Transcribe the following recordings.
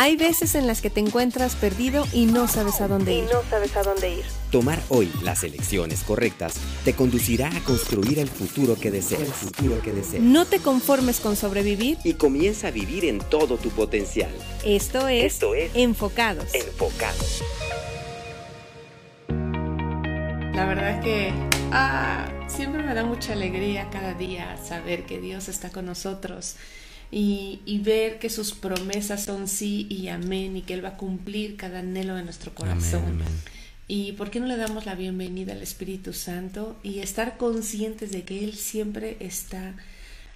Hay veces en las que te encuentras perdido y no sabes a dónde ir. no sabes a dónde ir. Tomar hoy las elecciones correctas te conducirá a construir el futuro que deseas. El futuro que deseas. No te conformes con sobrevivir. Y comienza a vivir en todo tu potencial. Esto es, Esto es Enfocados. Enfocados. La verdad es que ah, siempre me da mucha alegría cada día saber que Dios está con nosotros y, y, ver que sus promesas son sí y amén y que Él va a cumplir cada anhelo de nuestro corazón. Amén, amén. Y por qué no le damos la bienvenida al Espíritu Santo y estar conscientes de que Él siempre está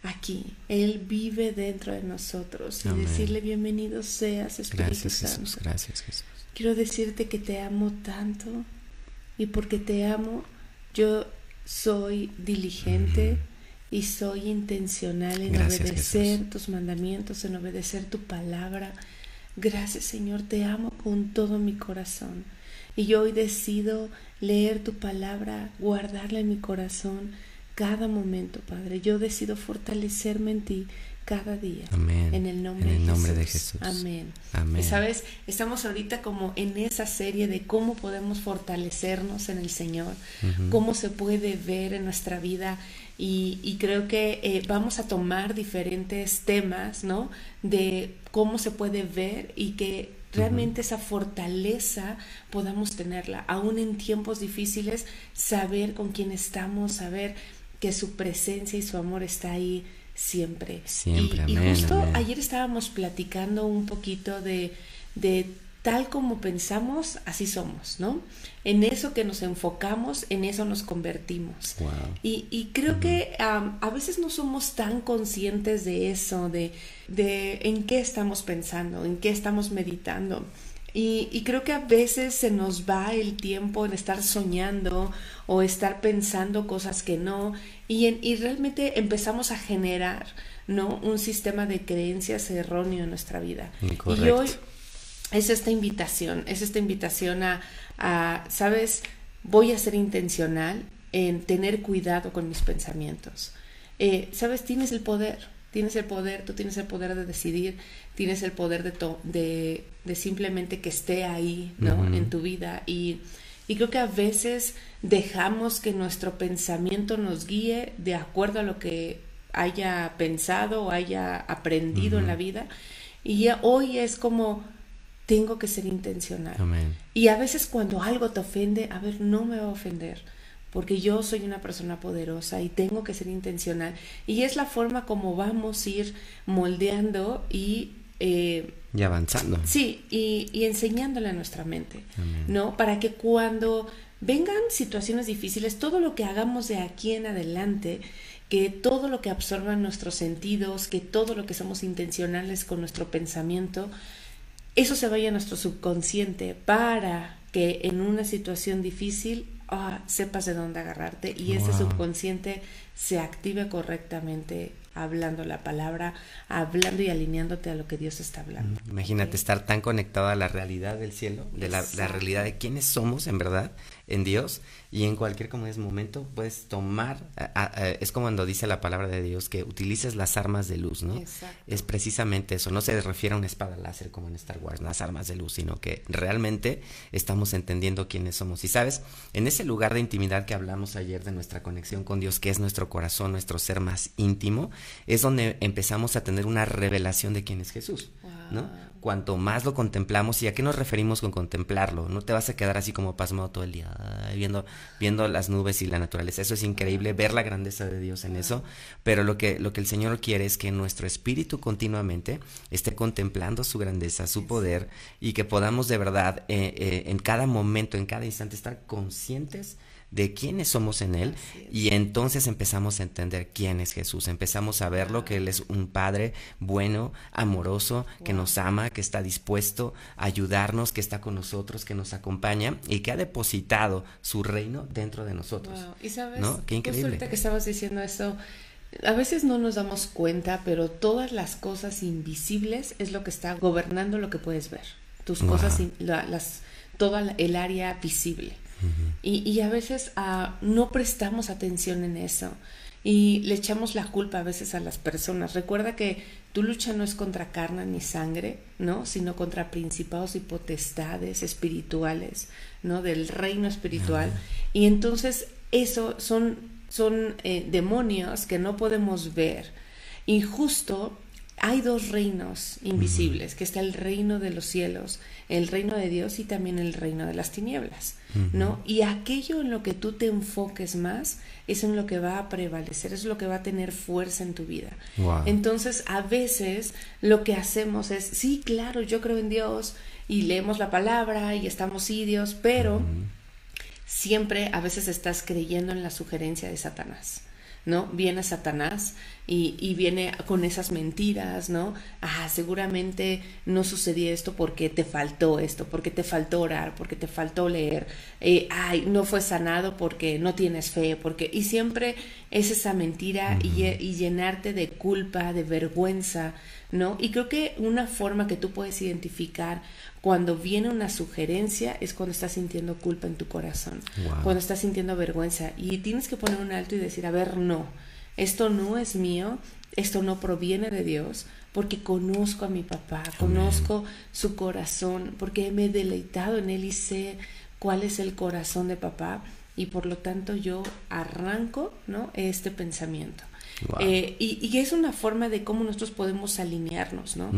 aquí. Él vive dentro de nosotros y Amén. decirle bienvenido seas Espíritu Gracias Santo. Jesús, gracias Jesús. Quiero decirte que te amo tanto y porque te amo yo soy diligente y soy intencional en Gracias, obedecer Jesús. tus mandamientos, en obedecer tu palabra. Gracias Señor, te amo con todo mi corazón. Y yo hoy decido leer tu palabra, guardarla en mi corazón cada momento, Padre. Yo decido fortalecerme en ti cada día. Amén. En el nombre, En el de, nombre de Jesús. Jesús. Amén. Amén. Sabes, estamos ahorita como en esa serie de cómo podemos fortalecernos en el Señor, cómo se puede ver en nuestra vida. Y, y creo que eh, vamos a tomar diferentes temas, ¿no? De cómo se puede ver y que realmente esa fortaleza podamos tenerla, aún en tiempos difíciles, saber con quién estamos, saber que su presencia y su amor está ahí siempre. Siempre, y, y amén, justo amén. ayer estábamos platicando un poquito de, de tal como pensamos, así somos, ¿no? En eso que nos enfocamos, en eso nos convertimos. Wow. Y, y creo que am, a veces no somos tan conscientes de eso, de, de en qué estamos pensando, en qué estamos meditando. Y, y creo que a veces se nos va el tiempo en estar soñando o estar pensando cosas que no y, en- y realmente empezamos a generar ¿no? un sistema de creencias erróneo en nuestra vida. Y Incorrecto. hoy es esta invitación, es esta invitación a, a, ¿sabes? Voy a ser intencional en tener cuidado con mis pensamientos. Eh, ¿Sabes? Tienes el poder, tienes el poder, tú tienes el poder de decidir, tienes el poder de, to- de, de simplemente que esté ahí, ¿no? En tu vida. Y, y creo que a veces dejamos que nuestro pensamiento nos guíe de acuerdo a lo que haya pensado o haya aprendido en la vida. Y ya hoy es como, tengo que ser intencional. Amén. Y a veces cuando algo te ofende, a ver, no me va a ofender, porque yo soy una persona poderosa y tengo que ser intencional. Y es la forma como vamos a ir moldeando y... eh, Y avanzando. Sí, y, y enseñándole a nuestra mente, Amén. ¿no? Para que cuando vengan situaciones difíciles, todo lo que hagamos de aquí en adelante, que todo lo que absorban nuestros sentidos, que todo lo que somos intencionales con nuestro pensamiento, eso se vaya a nuestro subconsciente para que en una situación difícil ah, sepas de dónde agarrarte y ese subconsciente se active correctamente hablando la palabra, hablando y alineándote a lo que Dios está hablando. Imagínate estar tan conectado a la realidad del cielo, de la, la realidad de quiénes somos en verdad, en Dios, y en cualquier como es momento puedes tomar, a- a- a- es como cuando dice la palabra de Dios, que utilices las armas de luz, ¿no? Exacto. Es precisamente eso, no se refiere a una espada láser como en Star Wars, las armas de luz, sino que realmente estamos entendiendo quiénes somos. Y sabes, en ese lugar de intimidad que hablamos ayer de nuestra conexión con Dios, que es nuestro corazón, nuestro ser más íntimo, es donde empezamos a tener una revelación de quién es Jesús, ¿no? Cuanto más lo contemplamos, ¿y a qué nos referimos con contemplarlo? No te vas a quedar así como pasmado todo el día, viendo, viendo las nubes y la naturaleza. Eso es increíble, ver la grandeza de Dios en eso, pero lo que, lo que el Señor quiere es que nuestro espíritu continuamente esté contemplando su grandeza, su poder, y que podamos de verdad eh, eh, en cada momento, en cada instante, estar conscientes de quiénes somos en Él y entonces empezamos a entender quién es Jesús, empezamos a verlo que Él es un Padre bueno, amoroso, que Wow. nos ama, que está dispuesto a ayudarnos, que está con nosotros, que nos acompaña y que ha depositado su reino dentro de nosotros. Wow. Y sabes, ¿No? Qué increíble. ahorita que estabas diciendo eso, a veces no nos damos cuenta, pero todas las cosas invisibles es lo que está gobernando lo que puedes ver. Tus Wow. cosas, la- las, toda la- el área visible. Y, y a veces ah, no prestamos atención en eso. y le echamos la culpa a veces a las personas. Recuerda que tu lucha no es contra carne ni sangre, ¿no? Sino contra principados y potestades espirituales, ¿no? Del reino espiritual. Y entonces eso son, son eh, demonios que no podemos ver. Y justo hay dos reinos invisibles, que está el reino de los cielos, el reino de Dios y también el reino de las tinieblas, ¿no? Y aquello en lo que tú te enfoques más es en lo que va a prevalecer, es lo que va a tener fuerza en tu vida. Entonces, a veces lo que hacemos es, sí, claro, yo creo en Dios y leemos la palabra y estamos sí, Dios, pero siempre a veces estás creyendo en la sugerencia de Satanás. ¿No? Viene Satanás y, y, viene con esas mentiras, ¿no? Ah, seguramente no sucedió esto porque te faltó esto, porque te faltó orar, porque te faltó leer, eh, ay, no fue sanado porque no tienes fe, porque... Y siempre es esa mentira y, y llenarte de culpa, de vergüenza, ¿no? Y creo que una forma que tú puedes identificar cuando viene una sugerencia es cuando estás sintiendo culpa en tu corazón, cuando estás sintiendo vergüenza y tienes que poner un alto y decir, a ver, no, esto no es mío, esto no proviene de Dios, porque conozco a mi papá, conozco su corazón, porque me he deleitado en él y sé cuál es el corazón de papá y por lo tanto yo arranco, ¿no? Este pensamiento. Eh, y, es una forma de cómo nosotros podemos alinearnos, ¿no?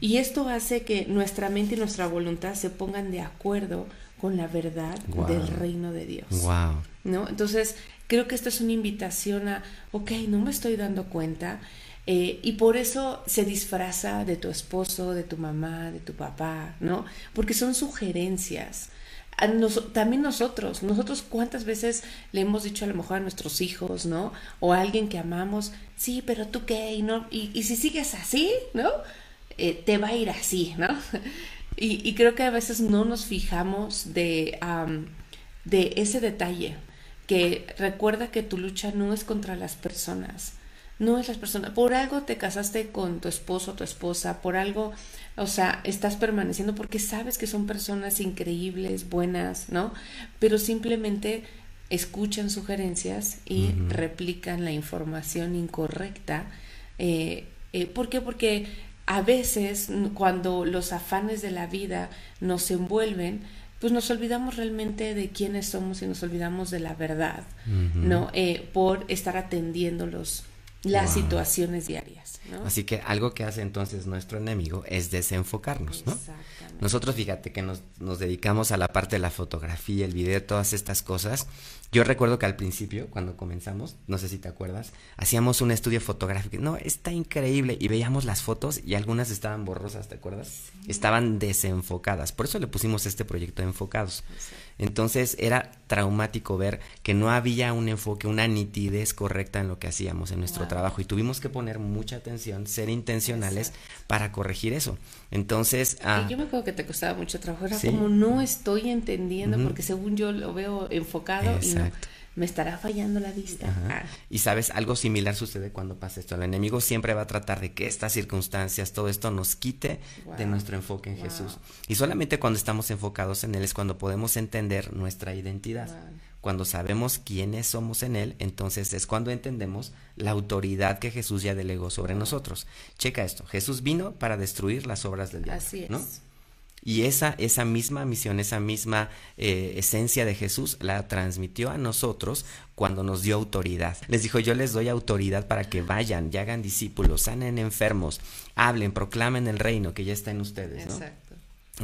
Y esto hace que nuestra mente y nuestra voluntad se pongan de acuerdo con la verdad del reino de Dios. ¿No? Entonces, creo que esto es una invitación a, ok, no me estoy dando cuenta. Eh, y por eso se disfraza de tu esposo, de tu mamá, de tu papá, ¿no? Porque son sugerencias también nosotros, nosotros cuántas veces le hemos dicho a lo mejor a nuestros hijos, ¿no? O a alguien que amamos, sí, pero tú qué, y, no, y, si sigues así, ¿no? Eh, te va a ir así, ¿no? y, creo que a veces no nos fijamos de, de ese detalle, que recuerda que tu lucha no es contra las personas, no es las personas. Por algo te casaste con tu esposo tu esposa, por algo o sea, estás permaneciendo porque sabes que son personas increíbles, buenas, ¿no? Pero simplemente escuchan sugerencias y replican la información incorrecta. Eh, eh, ¿Por qué? Porque a veces cuando los afanes de la vida nos envuelven, pues nos olvidamos realmente de quiénes somos y nos olvidamos de la verdad, ¿no? Eh, por estar atendiendo los, las situaciones diarias. Así que algo que hace entonces nuestro enemigo es desenfocarnos, ¿no? Nosotros fíjate que nos, nos, dedicamos a la parte de la fotografía, el video, todas estas cosas. Yo recuerdo que al principio, cuando comenzamos, no sé si te acuerdas, hacíamos un estudio fotográfico. No, está increíble. Y veíamos las fotos y algunas estaban borrosas, ¿te acuerdas? Estaban desenfocadas. Por eso le pusimos este proyecto de enfocados. Entonces era traumático ver que no había un enfoque, una nitidez correcta en lo que hacíamos en nuestro trabajo. Y tuvimos que poner mucha atención, ser intencionales para corregir eso. Entonces... Ah, yo me acuerdo que te costaba mucho trabajo, era como no estoy entendiendo porque según yo lo veo enfocado y no me estará fallando la vista. Ah. Y sabes, algo similar sucede cuando pasa esto. El enemigo siempre va a tratar de que estas circunstancias, todo esto nos quite de nuestro enfoque en Jesús. Y solamente cuando estamos enfocados en Él es cuando podemos entender nuestra identidad. Cuando sabemos quiénes somos en Él, entonces es cuando entendemos la autoridad que Jesús ya delegó sobre nosotros. Checa esto, Jesús vino para destruir las obras del diablo. Así es. ¿no? Y esa, esa misma misión, esa misma eh, esencia de Jesús la transmitió a nosotros cuando nos dio autoridad. Les dijo, yo les doy autoridad para que vayan y hagan discípulos, sanen enfermos, hablen, proclamen el reino que ya está en ustedes. ¿no? Exacto.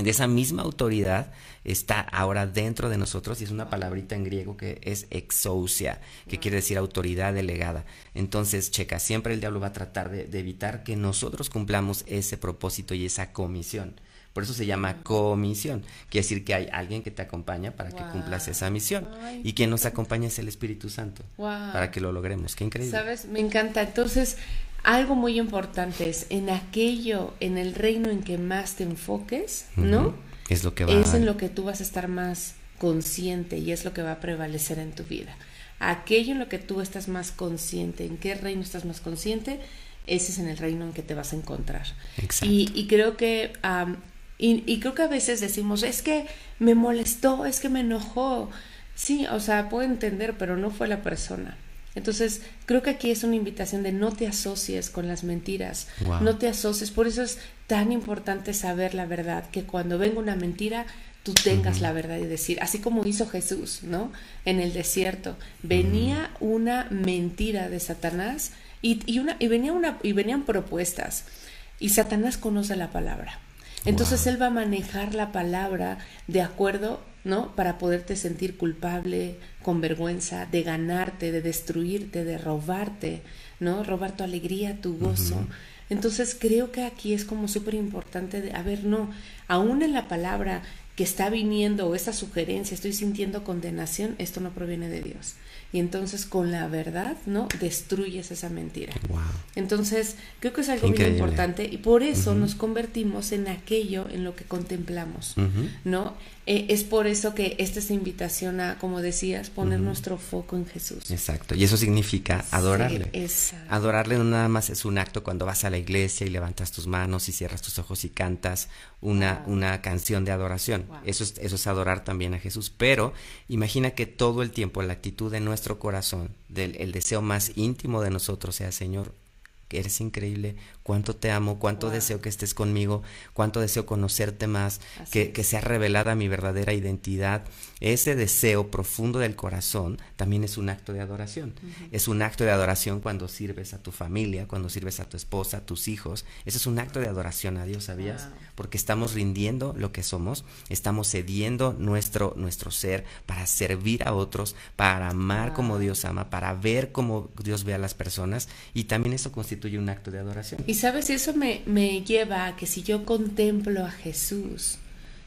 De esa misma autoridad está ahora dentro de nosotros y es una palabrita en griego que es exousia, que quiere decir autoridad delegada. Entonces, checa, siempre el diablo va a tratar de, de evitar que nosotros cumplamos ese propósito y esa comisión. Por eso se llama comisión. Quiere decir que hay alguien que te acompaña para que cumplas esa misión. y quien nos acompaña es el Espíritu Santo. Para que lo logremos. Qué increíble. Sabes, me encanta. Entonces, algo muy importante es en aquello, en el reino en que más te enfoques, ¿no? Es lo que va Es en lo que tú vas a estar más consciente y es lo que va a prevalecer en tu vida. Aquello en lo que tú estás más consciente, en qué reino estás más consciente, ese es en el reino en que te vas a encontrar. Exacto. Y, creo que y, creo que a veces decimos, es que me molestó, es que me enojó. Sí, o sea, puedo entender, pero no fue la persona. Entonces, creo que aquí es una invitación de no te asocies con las mentiras, Wow. no te asocies. Por eso es tan importante saber la verdad, que cuando venga una mentira, tú tengas la verdad y decir, así como hizo Jesús, ¿no? En el desierto, venía una mentira de Satanás y, y una, y, venía una, y venían propuestas. Y Satanás conoce la palabra. Entonces Wow. él va a manejar la palabra de acuerdo, ¿no? Para poderte sentir culpable, con vergüenza, de ganarte, de destruirte, de robarte, ¿no? Robar tu alegría, tu gozo. Entonces creo que aquí es como súper importante de, a ver, no, aún en la palabra que está viniendo o esa sugerencia, estoy sintiendo condenación, esto no proviene de Dios. Y entonces con la verdad, ¿no? Destruyes esa mentira. Wow. Entonces, creo que es algo muy importante y por eso nos convertimos en aquello en lo que contemplamos. ¿no? Eh, es por eso que esta es invitación a, como decías, poner nuestro foco en Jesús. Exacto. Y eso significa adorarle. Sí. Adorarle no nada más es un acto cuando vas a la iglesia y levantas tus manos y cierras tus ojos y cantas una, Wow. una canción de adoración. Eso, es, eso es adorar también a Jesús. Pero imagina que todo el tiempo la actitud de nuestro corazón, del el deseo más íntimo de nosotros sea, Señor, que eres increíble, cuánto te amo, cuánto Wow. deseo que estés conmigo, cuánto deseo conocerte más, que, es. que sea revelada mi verdadera identidad. Ese deseo profundo del corazón también es un acto de adoración. Es un acto de adoración cuando sirves a tu familia, cuando sirves a tu esposa, a tus hijos. Ese es un acto de adoración a Dios, ¿sabías? Wow. Porque estamos rindiendo lo que somos, estamos cediendo nuestro, nuestro ser para servir a otros, para amar como. Dios ama, para ver como Dios ve a las personas y también eso constituye un acto de adoración. Y sabes, eso me, me lleva a que si yo contemplo a Jesús,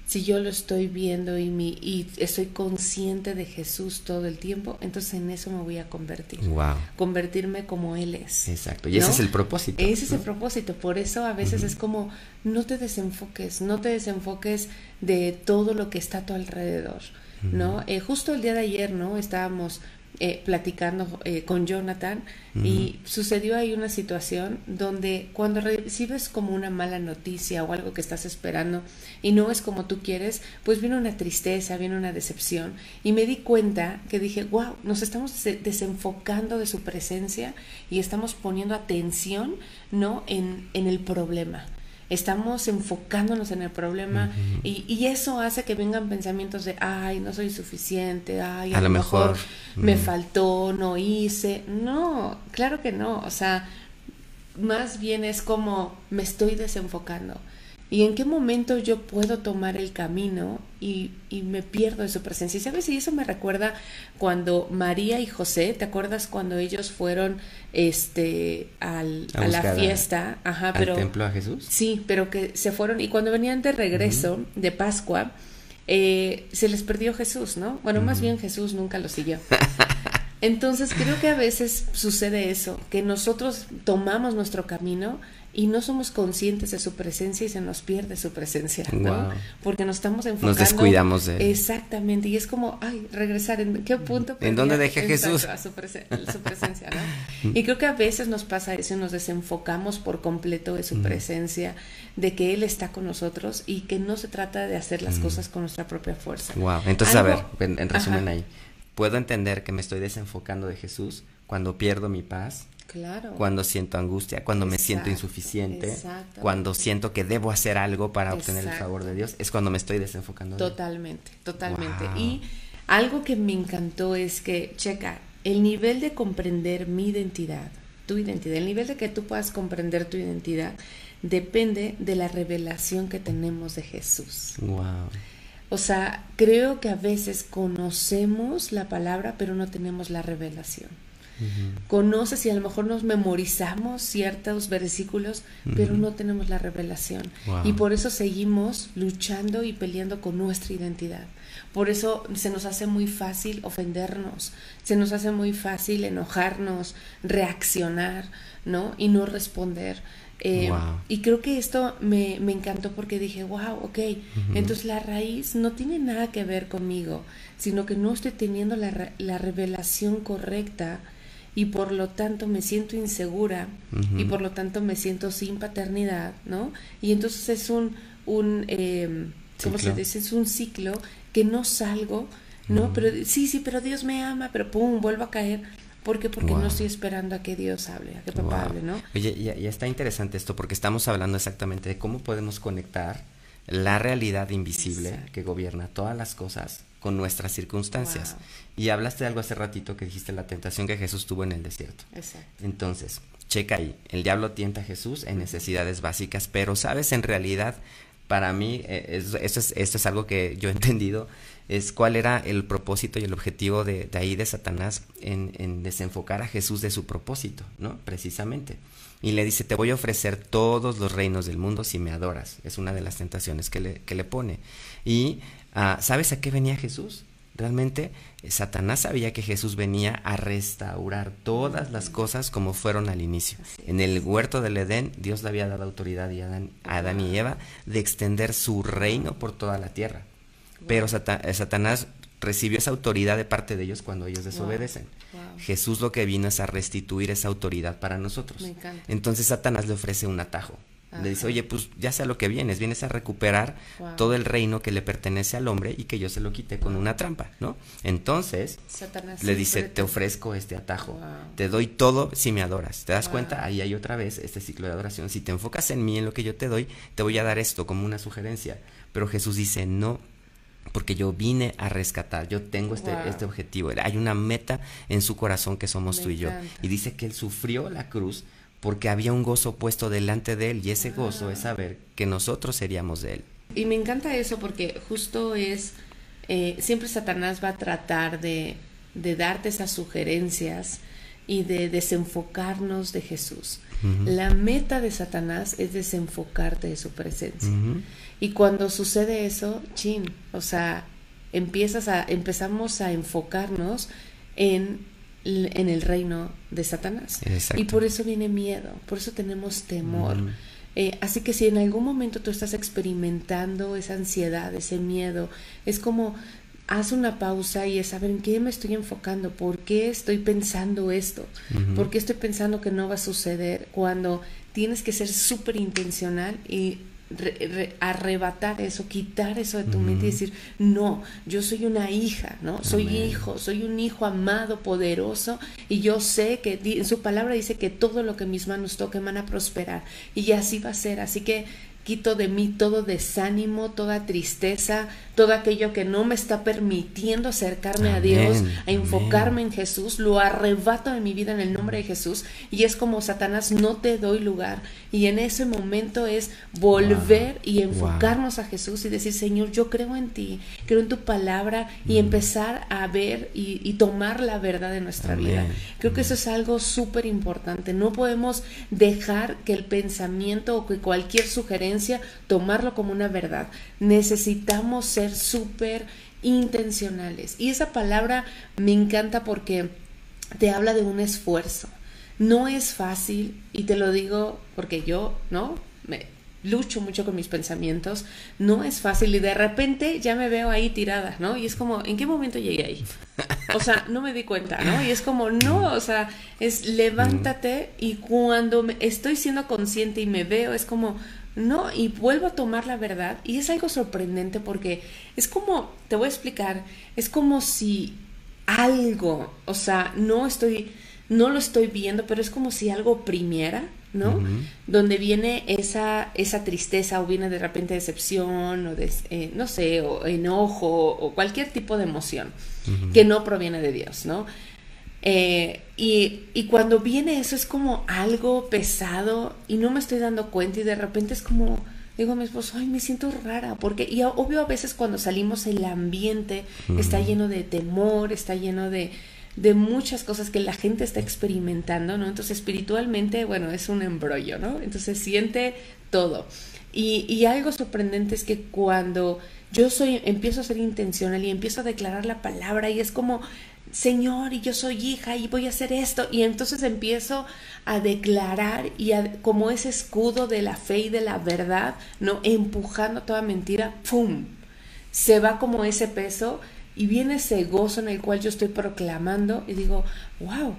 si yo lo estoy viendo y, mi, y estoy consciente de Jesús todo el tiempo, entonces en eso me voy a convertir. Wow. Convertirme como Él es. Exacto. Y ese es el propósito. Ese es el propósito. Por eso a veces es como, no te desenfoques, no te desenfoques de todo lo que está a tu alrededor, ¿no? Eh, justo el día de ayer, ¿no? Estábamos eh, platicando eh, con Jonathan y sucedió ahí una situación donde cuando recibes como una mala noticia o algo que estás esperando y no es como tú quieres, pues viene una tristeza, viene una decepción y me di cuenta que dije, wow, nos estamos des- desenfocando de su presencia y estamos poniendo atención, ¿no? En, en el problema. Estamos enfocándonos en el problema y, y eso hace que vengan pensamientos de, ay, no soy suficiente, ay, a, A lo mejor, me mm. faltó, no hice. No, claro que no. O sea, más bien es como me estoy desenfocando. ¿Y en qué momento yo puedo tomar el camino y, y me pierdo de su presencia? Y sabes, y eso me recuerda cuando María y José, ¿te acuerdas cuando ellos fueron este al, A a, la fiesta? Ajá, ¿Al pero templo a Jesús? Sí, pero que se fueron y cuando venían de regreso de Pascua, eh, se les perdió Jesús, ¿no? Bueno, más bien Jesús nunca lo siguió. Entonces creo que a veces sucede eso, que nosotros tomamos nuestro camino y no somos conscientes de su presencia y se nos pierde su presencia, ¿no? Porque nos estamos enfocando. descuidamos de él. Exactamente, y es como, ay, regresar, ¿en qué punto? ¿En dónde dejé a Jesús? a su, presen- su presencia, ¿no? Y creo que a veces nos pasa eso nos desenfocamos por completo de su presencia, de que Él está con nosotros y que no se trata de hacer las cosas con nuestra propia fuerza. Wow. Entonces, a ver, en, en resumen Ajá, ahí, puedo entender que me estoy desenfocando de Jesús cuando pierdo mi paz, Claro. cuando siento angustia, cuando me siento insuficiente, cuando siento que debo hacer algo para obtener el favor de Dios, es cuando me estoy desenfocando. de. Totalmente, totalmente. Wow. Y algo que me encantó es que, checa, el nivel de comprender mi identidad, tu identidad, el nivel de que tú puedas comprender tu identidad, depende de la revelación que tenemos de Jesús. Wow. O sea, creo que a veces conocemos la palabra, pero no tenemos la revelación. Conoces y a lo mejor nos memorizamos ciertos versículos, pero no tenemos la revelación. Wow. Y por eso seguimos luchando y peleando con nuestra identidad. Por eso se nos hace muy fácil ofendernos, se nos hace muy fácil enojarnos, reaccionar, ¿no? Y no responder. Eh, Wow. Y creo que esto me, me encantó porque dije, wow, ok, entonces la raíz no tiene nada que ver conmigo, sino que no estoy teniendo la, la revelación correcta y por lo tanto me siento insegura y por lo tanto me siento sin paternidad, ¿no? Y entonces es un, un eh, ¿cómo se dice? Es un ciclo que no salgo, ¿no? Pero sí, sí, pero Dios me ama, pero pum, vuelvo a caer. ¿Por qué? Porque Wow. no estoy esperando a que Dios hable, a que papá Wow. hable, ¿no? Oye, ya, ya está interesante esto porque estamos hablando exactamente de cómo podemos conectar la realidad invisible Exacto. que gobierna todas las cosas con nuestras circunstancias. Wow. Y hablaste de algo hace ratito que dijiste la tentación que Jesús tuvo en el desierto. Exacto. Entonces, checa ahí, el diablo tienta a Jesús en necesidades básicas, pero sabes, en realidad, para mí, eh, es- esto, es, esto es algo que yo he entendido, es cuál era el propósito y el objetivo de, de ahí de Satanás en, en desenfocar a Jesús de su propósito, ¿no? Precisamente. Y le dice, te voy a ofrecer todos los reinos del mundo si me adoras. Es una de las tentaciones que le, que le pone. Y, ah, ¿sabes a qué venía Jesús? Realmente eh, Satanás sabía que Jesús venía a restaurar todas las cosas como fueron al inicio. En el huerto del Edén, Dios le había dado autoridad a Adán, a Adán y Eva de extender su reino por toda la tierra. Pero eh, Satanás recibió esa autoridad de parte de ellos cuando ellos desobedecen. Wow. Jesús lo que vino es a restituir esa autoridad para nosotros. Me. Entonces Satanás le ofrece un atajo. Le dice, oye, pues ya sé a lo que vienes, vienes a recuperar Wow. todo el reino que le pertenece al hombre y que yo se lo quité con una trampa, ¿no? Entonces Satanás le dice, te ofrezco este atajo, Wow. te doy todo si me adoras. ¿Te das Wow. cuenta? Ahí hay otra vez este ciclo de adoración. Si te enfocas en mí, en lo que yo te doy, te voy a dar esto como una sugerencia. Pero Jesús dice, no, porque yo vine a rescatar, yo tengo este, Wow. este objetivo. Hay una meta en su corazón que somos Me tú y yo. encanta. Y dice que él sufrió la cruz porque había un gozo puesto delante de él y ese gozo es saber que nosotros seríamos de él. Y me encanta eso porque justo es, eh, siempre Satanás va a tratar de, de darte esas sugerencias y de desenfocarnos de Jesús. La meta de Satanás es desenfocarte de su presencia. Y cuando sucede eso, chin, o sea, empiezas a, empezamos a enfocarnos en, en el reino de Satanás. Exacto. Y por eso viene miedo, por eso tenemos temor. Ujú. Eh, así que si en algún momento tú estás experimentando esa ansiedad, ese miedo, es como haz una pausa y es saber en qué me estoy enfocando, por qué estoy pensando esto, por qué estoy pensando que no va a suceder, cuando tienes que ser súper intencional y re- re- arrebatar eso, quitar eso de tu mente y decir, no, yo soy una hija, ¿no? Soy Amén. hijo, soy un hijo amado, poderoso, y yo sé que en su palabra dice que todo lo que mis manos toquen van a prosperar, y así va a ser, así que quito de mí todo desánimo, toda tristeza, todo aquello que no me está permitiendo acercarme a Dios, a amén. enfocarme en Jesús, lo arrebato de mi vida en el nombre de Jesús, y es como Satanás, no te doy lugar, y en ese momento es volver Wow, y wow. enfocarnos a Jesús y decir, Señor, yo creo en ti, creo en tu palabra y Mm. empezar a ver y, y tomar la verdad de nuestra Amén, vida. Creo que eso es algo súper importante. No podemos dejar que el pensamiento o que cualquier sugerencia tomarlo como una verdad. Necesitamos ser súper intencionales. Y esa palabra me encanta porque te habla de un esfuerzo. No es fácil, y te lo digo porque yo, ¿no? Me lucho mucho con mis pensamientos, no es fácil y de repente ya me veo ahí tirada, ¿no? Y es como, ¿en qué momento llegué ahí? O sea, no me di cuenta, ¿no? Y es como, no, o sea, es levántate y cuando estoy siendo consciente y me veo, es como, no, y vuelvo a tomar la verdad y es algo sorprendente porque es como, te voy a explicar, es como si algo, o sea, no estoy, no lo estoy viendo, pero es como si algo oprimiera, ¿no? Donde viene esa, esa tristeza o viene de repente decepción o des- eh, no sé, o enojo o cualquier tipo de emoción que no proviene de Dios, ¿no? Eh, y, y cuando viene eso es como algo pesado y no me estoy dando cuenta y de repente es como, digo a mi esposo, ay, me siento rara, porque, y obvio a veces cuando salimos el ambiente está lleno de temor, está lleno de, de muchas cosas que la gente está experimentando, ¿no? Entonces espiritualmente, bueno, es un embrollo, ¿no? Entonces siente todo. Y, y algo sorprendente es que cuando yo soy, empiezo a ser intencional y empiezo a declarar la palabra y es como, Señor, y yo soy hija y voy a hacer esto, y entonces empiezo a declarar y a- como ese escudo de la fe y de la verdad, ¿no? Empujando toda mentira, ¡pum! Se va como ese peso y viene ese gozo en el cual yo estoy proclamando y digo, wow,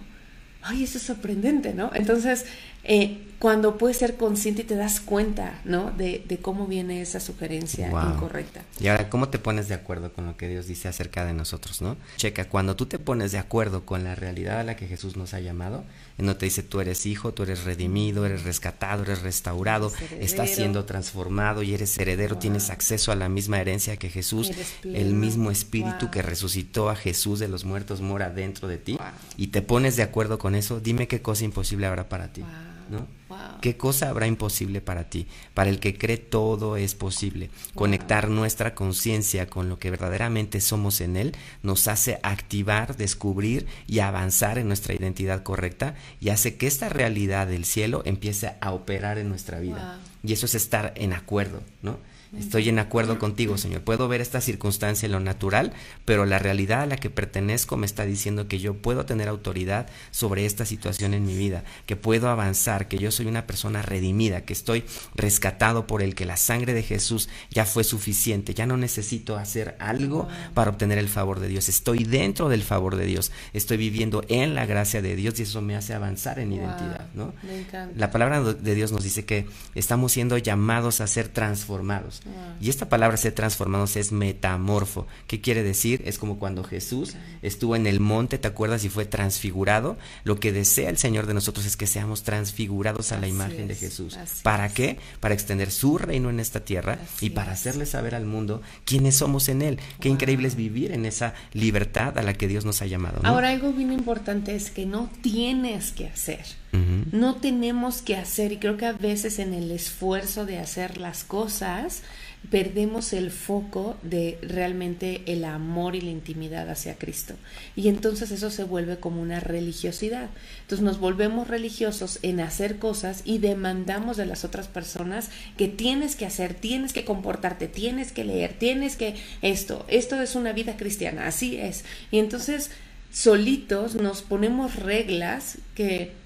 ay, eso es sorprendente, ¿no? Entonces, eh, cuando puedes ser consciente y te das cuenta, ¿no? De, de cómo viene esa sugerencia Wow. incorrecta. Y ahora, ¿cómo te pones de acuerdo con lo que Dios dice acerca de nosotros, no? Checa, cuando tú te pones de acuerdo con la realidad a la que Jesús nos ha llamado, en donde te dice, tú eres hijo, tú eres redimido, eres rescatado, eres restaurado, Eres estás siendo transformado y eres heredero, Wow. tienes acceso a la misma herencia que Jesús, el mismo espíritu Wow. que resucitó a Jesús de los muertos mora dentro de ti, y te pones de acuerdo con eso, dime qué cosa imposible habrá para ti. ¿no? Wow. ¿Qué cosa habrá imposible para ti? Para el que cree todo es posible. Conectar nuestra conciencia con lo que verdaderamente somos en Él nos hace activar, descubrir y avanzar en nuestra identidad correcta y hace que esta realidad del cielo empiece a operar en nuestra vida. Y eso es estar en acuerdo, ¿no? Estoy en acuerdo contigo, Señor. Puedo ver esta circunstancia en lo natural, pero la realidad a la que pertenezco me está diciendo que yo puedo tener autoridad sobre esta situación en mi vida, que puedo avanzar, que yo soy una persona redimida, que estoy rescatado por el que la sangre de Jesús ya fue suficiente, ya no necesito hacer algo para obtener el favor de Dios. Estoy dentro del favor de Dios, estoy viviendo en la gracia de Dios y eso me hace avanzar en Wow. identidad, ¿no? Me encanta. La palabra de Dios nos dice que estamos siendo llamados a ser transformados. Y esta palabra ser transformados es metamorfo. ¿Qué quiere decir? Es como cuando Jesús estuvo en el monte, ¿te acuerdas? Y fue transfigurado. Lo que desea el Señor de nosotros es que seamos transfigurados a la imagen de es, Jesús. así ¿Para es. qué? Para extender su reino en esta tierra Así y para hacerle saber al mundo quiénes somos en Él. Qué Wow. increíble es vivir en esa libertad a la que Dios nos ha llamado. ¿no? Ahora algo bien importante es que no tienes que hacer. No tenemos que hacer y creo que a veces en el esfuerzo de hacer las cosas perdemos el foco de realmente el amor y la intimidad hacia Cristo. Y entonces eso se vuelve como una religiosidad. Entonces nos volvemos religiosos en hacer cosas y demandamos de las otras personas que tienes que hacer, tienes que comportarte, tienes que leer, tienes que esto, esto es una vida cristiana, así es. Y entonces solitos nos ponemos reglas que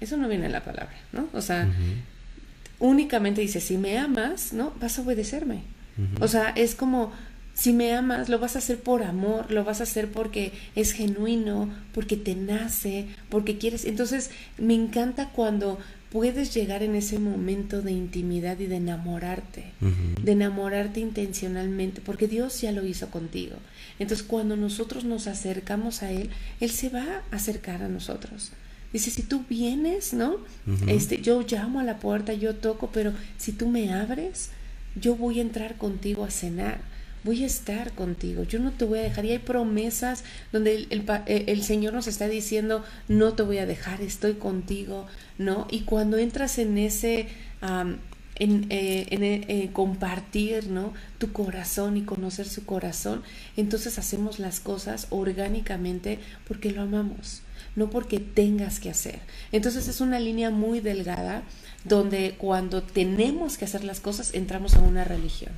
eso no viene en la palabra, ¿no? O sea, únicamente dice, si me amas, ¿no? Vas a obedecerme. O sea, es como, si me amas, lo vas a hacer por amor, lo vas a hacer porque es genuino, porque te nace, porque quieres. Entonces, me encanta cuando puedes llegar en ese momento de intimidad y de enamorarte, de enamorarte intencionalmente, porque Dios ya lo hizo contigo. Entonces, cuando nosotros nos acercamos a Él, Él se va a acercar a nosotros. Dice, si tú vienes, ¿no? Este, yo llamo a la puerta, yo toco, pero si tú me abres, yo voy a entrar contigo a cenar. Voy a estar contigo, yo no te voy a dejar. Y hay promesas donde el, el eh, el Señor nos está diciendo, no te voy a dejar, estoy contigo, ¿no? Y cuando entras en ese, am, en, eh, en, eh, eh, compartir, ¿no? Tu corazón y conocer su corazón, entonces hacemos las cosas orgánicamente porque lo amamos no porque tengas que hacer. Entonces es una línea muy delgada donde cuando tenemos que hacer las cosas entramos a una religión.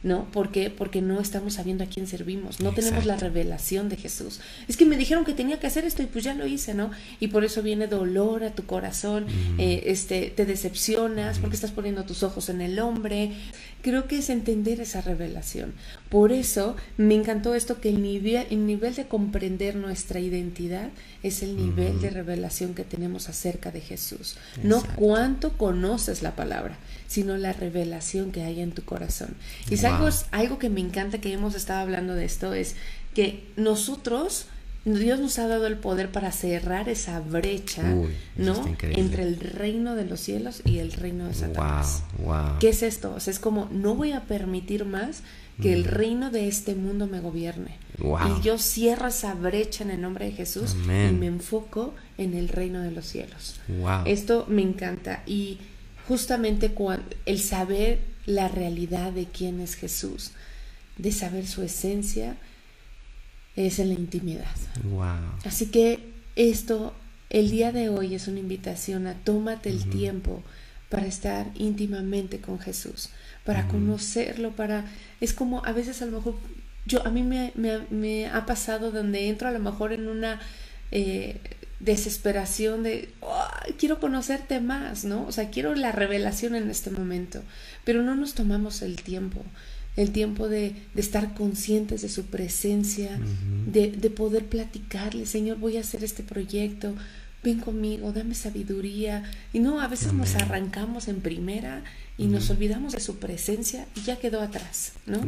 ¿No? ¿Por qué? Porque no estamos sabiendo a quién servimos, no tenemos la revelación de Jesús. Es que me dijeron que tenía que hacer esto y pues ya lo hice, ¿no? Y por eso viene dolor a tu corazón, eh, este, te decepcionas porque estás poniendo tus ojos en el hombre. Creo que es entender esa revelación. Por eso me encantó esto que el nivel, el nivel de comprender nuestra identidad es el nivel de revelación que tenemos acerca de Jesús. No cuánto conoces la palabra, sino la revelación que hay en tu corazón. Y es Wow. algo, algo que me encanta que hemos estado hablando de esto, es que nosotros, Dios nos ha dado el poder para cerrar esa brecha, Uy, ¿no? Entre el reino de los cielos y el reino de Satanás. Wow, wow. ¿Qué es esto? O sea, es como, no voy a permitir más que el reino de este mundo me gobierne. Wow. Y yo cierro esa brecha en el nombre de Jesús Amén. y me enfoco en el reino de los cielos. Esto me encanta y justamente cuando el saber la realidad de quién es Jesús, de saber su esencia, es en la intimidad. Wow. Así que esto, el día de hoy es una invitación a tómate el tiempo para estar íntimamente con Jesús, para conocerlo, para... Es como a veces a lo mejor, yo a mí me, me- me ha pasado donde entro a lo mejor en una eh, desesperación de, "Ay, quiero conocerte más, ¿no? O sea, quiero la revelación en este momento, pero no nos tomamos el tiempo el tiempo de, de estar conscientes de su presencia, de, de poder platicarle, Señor, voy a hacer este proyecto, ven conmigo, dame sabiduría. Y no, a veces nos arrancamos en primera y nos olvidamos de su presencia y ya quedó atrás, ¿no?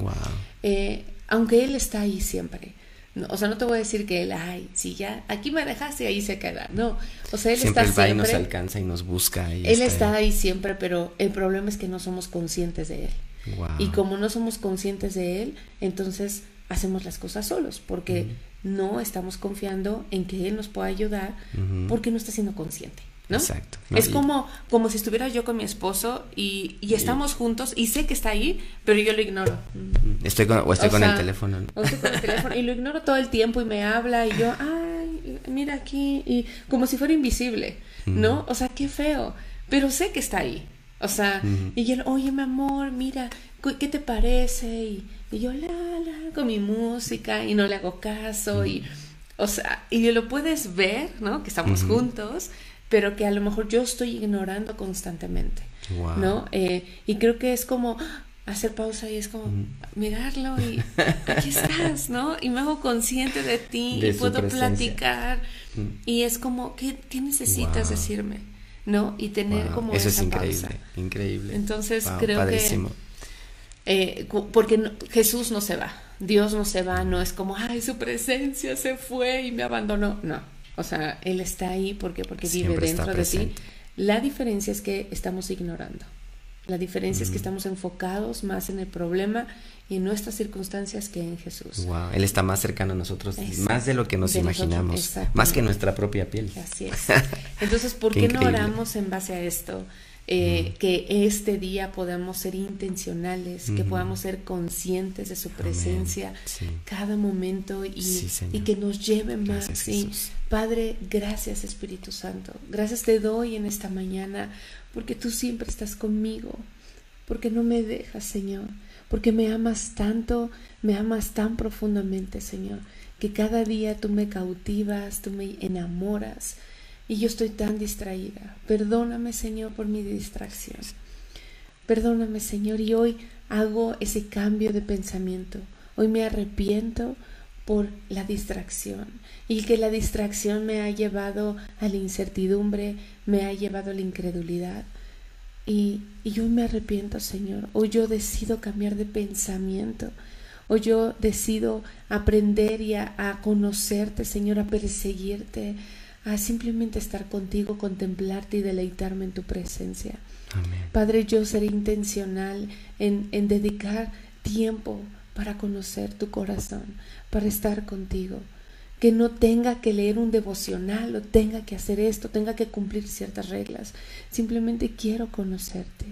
Eh, aunque Él está ahí siempre. o sea, no te voy a decir que Él, ay, si ya, aquí me dejaste y ahí se queda. No, o sea, Él siempre está siempre. nos alcanza y nos busca. él está ahí. siempre, pero el problema es que no somos conscientes de Él. Y como no somos conscientes de Él, entonces hacemos las cosas solos, porque no estamos confiando en que Él nos pueda ayudar, porque no está siendo consciente. ¿no? Exacto. es como, como si estuviera yo con mi esposo y, y estamos juntos y sé que está ahí, pero yo lo ignoro. Estoy con, o estoy con el teléfono. O estoy con el teléfono y lo ignoro todo el tiempo y me habla y yo, ay, mira aquí, y como si fuera invisible, ¿no? O sea, qué feo, pero sé que está ahí. O sea, y él, oye, mi amor, mira, ¿qué te parece? Y, y, yo, la, la, con mi música, y no le hago caso, y, o sea, y lo puedes ver, ¿no? Que estamos juntos, pero que a lo mejor yo estoy ignorando constantemente, ¿no? Eh, y creo que es como hacer pausa y es como mirarlo y aquí estás, ¿no? Y me hago consciente de ti y puedo platicar y es como, ¿qué, qué necesitas decirme? ¿No? Y tener como Eso esa es increíble, pausa. increíble. Entonces creo que... Eh, porque Jesús no se va, Dios no se va, no es como, ay, su presencia se fue y me abandonó, no o sea, Él está ahí porque, porque vive dentro de ti. La diferencia es que estamos ignorando. La diferencia es que estamos enfocados más en el problema y en nuestras circunstancias que en Jesús. Wow, Él está más cercano a nosotros, más de lo que nos imaginamos, más que nuestra propia piel. Así es. Entonces, ¿por qué, no oramos en base a esto? Eh, que este día podamos ser intencionales, que podamos ser conscientes de su presencia cada momento y, y, que nos lleve más. Padre, gracias Espíritu Santo. Gracias te doy en esta mañana porque tú siempre estás conmigo, porque no me dejas, Señor, porque me amas tanto, me amas tan profundamente, Señor, que cada día tú me cautivas, tú me enamoras y yo estoy tan distraída. Perdóname, Señor, por mi distracción. Perdóname, Señor, y hoy hago ese cambio de pensamiento. Hoy me arrepiento por la distracción y que la distracción me ha llevado a la incertidumbre, me ha llevado a la incredulidad. Y, y hoy me arrepiento, Señor. Hoy yo decido cambiar de pensamiento. Hoy yo decido aprender y a, a conocerte, Señor, a perseguirte, a simplemente estar contigo, contemplarte y deleitarme en tu presencia. Padre, yo seré intencional en, en dedicar tiempo para conocer tu corazón, para estar contigo. Que no tenga que leer un devocional o tenga que hacer esto, tenga que cumplir ciertas reglas. Simplemente quiero conocerte.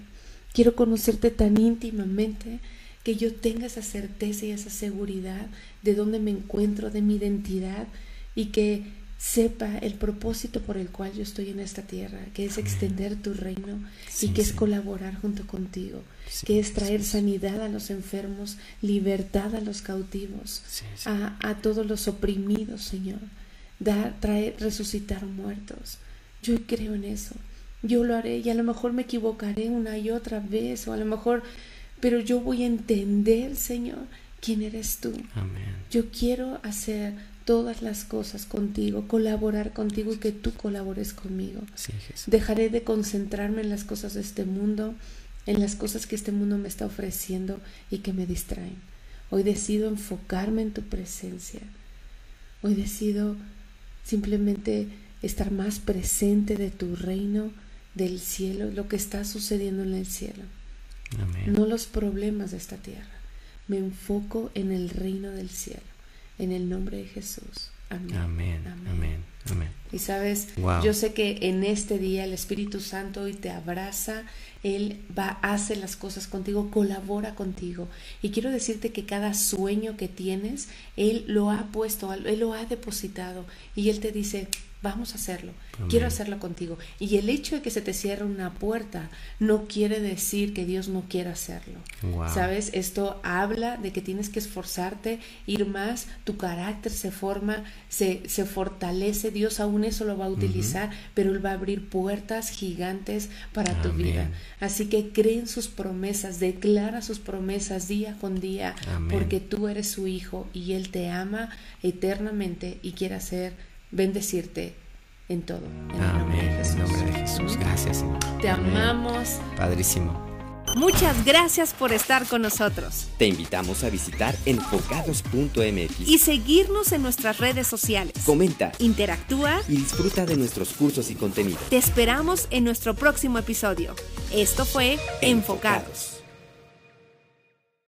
Quiero conocerte tan íntimamente que yo tenga esa certeza y esa seguridad de dónde me encuentro, de mi identidad y que sepa el propósito por el cual yo estoy en esta tierra, que es extender tu reino y que es colaborar junto contigo, que es traer sanidad a los enfermos, libertad a los cautivos, a, a, todos los oprimidos, Señor, dar, traer, resucitar muertos. Yo creo en eso. Yo lo haré y a lo mejor me equivocaré una y otra vez o a lo mejor, pero yo voy a entender, Señor, quién eres tú. Yo quiero hacer todas las cosas contigo, colaborar contigo y que tú colabores conmigo. Dejaré de concentrarme en las cosas de este mundo, en las cosas que este mundo me está ofreciendo y que me distraen. Hoy decido enfocarme en tu presencia. Hoy decido simplemente estar más presente de tu reino, del cielo, lo que está sucediendo en el cielo. No los problemas de esta tierra. Me enfoco en el reino del cielo en el nombre de Jesús. Amén. Amén. Amén. Amén. Y sabes, yo sé que en este día el Espíritu Santo hoy te abraza, Él va, hace las cosas contigo, colabora contigo. Y quiero decirte que cada sueño que tienes, Él lo ha puesto, Él lo ha depositado. Y Él te dice, vamos a hacerlo, quiero hacerlo contigo. Y el hecho de que se te cierre una puerta no quiere decir que Dios no quiera hacerlo. ¿Sabes? Esto habla de que tienes que esforzarte, ir más, tu carácter se forma, se, se fortalece, Dios aún eso lo va a utilizar, pero Él va a abrir puertas gigantes para tu vida. Así que cree en sus promesas, declara sus promesas día con día, porque tú eres su hijo y Él te ama eternamente y quiere hacer bendecirte en todo. En Amén. En nombre de Jesús. Gracias, Señor. Te amamos. Padrísimo. Muchas gracias por estar con nosotros. Te invitamos a visitar enfocados.mx y seguirnos en nuestras redes sociales. Comenta, interactúa y disfruta de nuestros cursos y contenidos. Te esperamos en nuestro próximo episodio. Esto fue Enfocados.